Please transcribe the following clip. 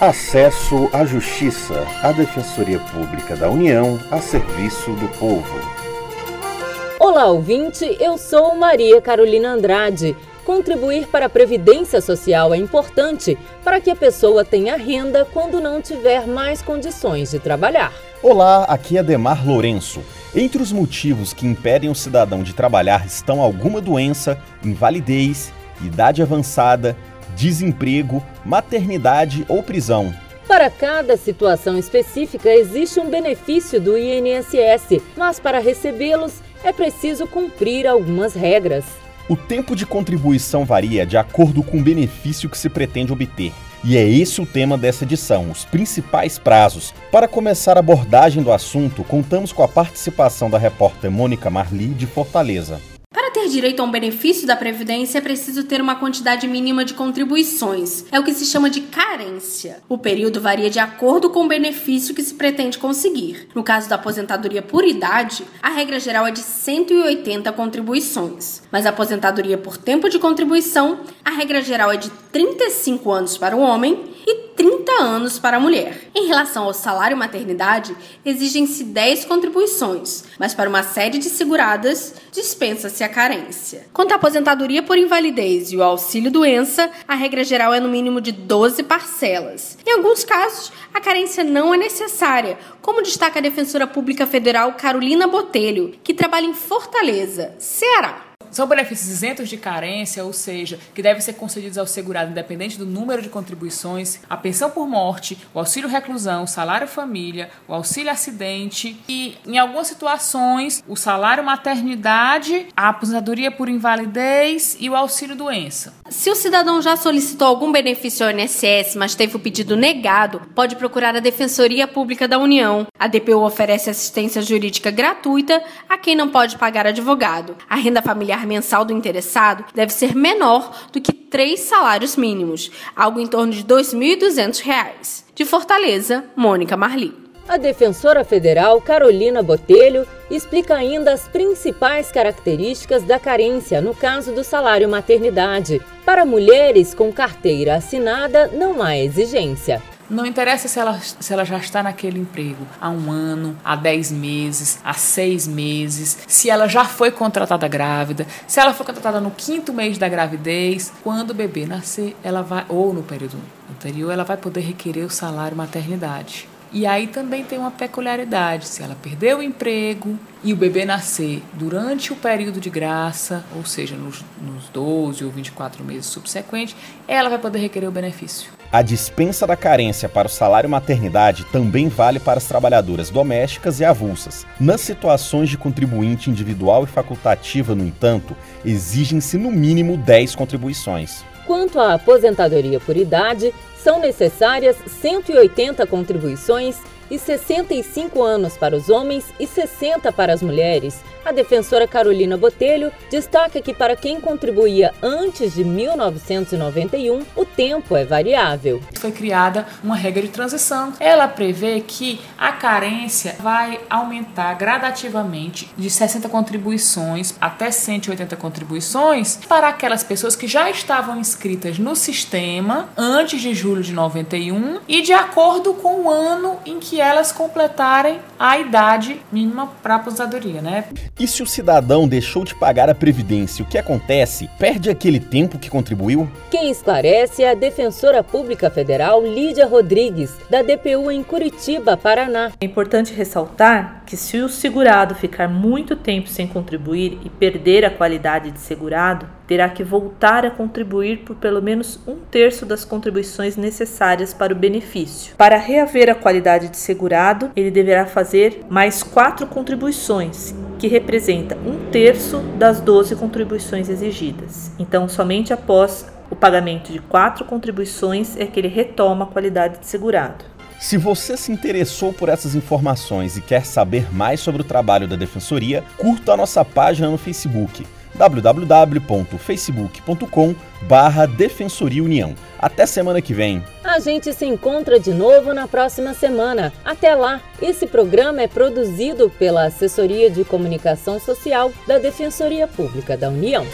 Acesso à Justiça, a Defensoria Pública da União a serviço do povo. Olá, ouvinte, eu sou Maria Carolina Andrade. Contribuir para a Previdência Social é importante para que a pessoa tenha renda quando não tiver mais condições de trabalhar. Olá, aqui é Demar Lourenço. Entre os motivos que impedem o cidadão de trabalhar estão alguma doença, invalidez, idade avançada, desemprego, maternidade ou prisão. Para cada situação específica, existe um benefício do INSS, mas para recebê-los é preciso cumprir algumas regras. O tempo de contribuição varia de acordo com o benefício que se pretende obter. E é esse o tema dessa edição, os principais prazos. Para começar a abordagem do assunto, contamos com a participação da repórter Mônica Marli, de Fortaleza ter direito a um benefício da Previdência é preciso ter uma quantidade mínima de contribuições. É o que se chama de carência. O período varia de acordo com o benefício que se pretende conseguir. No caso da aposentadoria por idade, a regra geral é de 180 contribuições. Mas a aposentadoria por tempo de contribuição, a regra geral é de 35 anos para o homem e 30 anos para a mulher. Em relação ao salário maternidade, exigem-se 10 contribuições, mas para uma série de seguradas, dispensa-se a carência. Quanto à aposentadoria por invalidez e o auxílio doença, a regra geral é no mínimo de 12 parcelas. Em alguns casos, a carência não é necessária, como destaca a defensora pública federal Carolina Botelho, que trabalha em Fortaleza, Ceará. São benefícios isentos de carência, ou seja, que devem ser concedidos ao segurado independente do número de contribuições, a pensão por morte, o auxílio reclusão, o salário família, o auxílio acidente e, em algumas situações, o salário maternidade, a aposentadoria por invalidez e o auxílio doença. Se o cidadão já solicitou algum benefício ao INSS, mas teve o pedido negado, pode procurar a Defensoria Pública da União. A DPU oferece assistência jurídica gratuita a quem não pode pagar advogado. A renda familiar mensal do interessado deve ser menor do que três salários mínimos, algo em torno de R$ 2.200. De Fortaleza, Mônica Marli. A defensora federal Carolina Botelho explica ainda as principais características da carência no caso do salário maternidade. Para mulheres com carteira assinada, não há exigência. Não interessa se ela, se ela já está naquele emprego há um ano, há dez meses, há seis meses, se ela já foi contratada grávida, se ela foi contratada no quinto mês da gravidez, quando o bebê nascer, ela vai, ou no período anterior, ela vai poder requerer o salário maternidade. E aí também tem uma peculiaridade: se ela perder o emprego e o bebê nascer durante o período de graça, ou seja, nos, nos 12 ou 24 meses subsequentes, ela vai poder requerer o benefício. A dispensa da carência para o salário maternidade também vale para as trabalhadoras domésticas e avulsas. Nas situações de contribuinte individual e facultativa, no entanto, exigem-se no mínimo 10 contribuições. Quanto à aposentadoria por idade, são necessárias 180 contribuições e 65 anos para os homens e 60 para as mulheres. A defensora Carolina Botelho destaca que para quem contribuía antes de 1991, o tempo é variável. Foi criada uma regra de transição. Ela prevê que a carência vai aumentar gradativamente de 60 contribuições até 180 contribuições para aquelas pessoas que já estavam inscritas no sistema antes de julho de 91 e de acordo com o ano em que elas completarem a idade mínima para aposentadoria, né? E se o cidadão deixou de pagar a previdência, o que acontece? Perde aquele tempo que contribuiu? Quem esclarece é a defensora pública federal Lídia Rodrigues, da DPU em Curitiba, Paraná. É importante ressaltar que se o segurado ficar muito tempo sem contribuir e perder a qualidade de segurado, terá que voltar a contribuir por pelo menos um terço das contribuições necessárias para o benefício. Para reaver a qualidade de segurado, ele deverá fazer mais quatro contribuições, que representa um terço das 12 contribuições exigidas. Então, somente após o pagamento de quatro contribuições é que ele retoma a qualidade de segurado. Se você se interessou por essas informações e quer saber mais sobre o trabalho da Defensoria, curta a nossa página no Facebook www.facebook.com barra Defensoria União. Até semana que vem. A gente se encontra de novo na próxima semana. Até lá! Esse programa é produzido pela Assessoria de Comunicação Social da Defensoria Pública da União.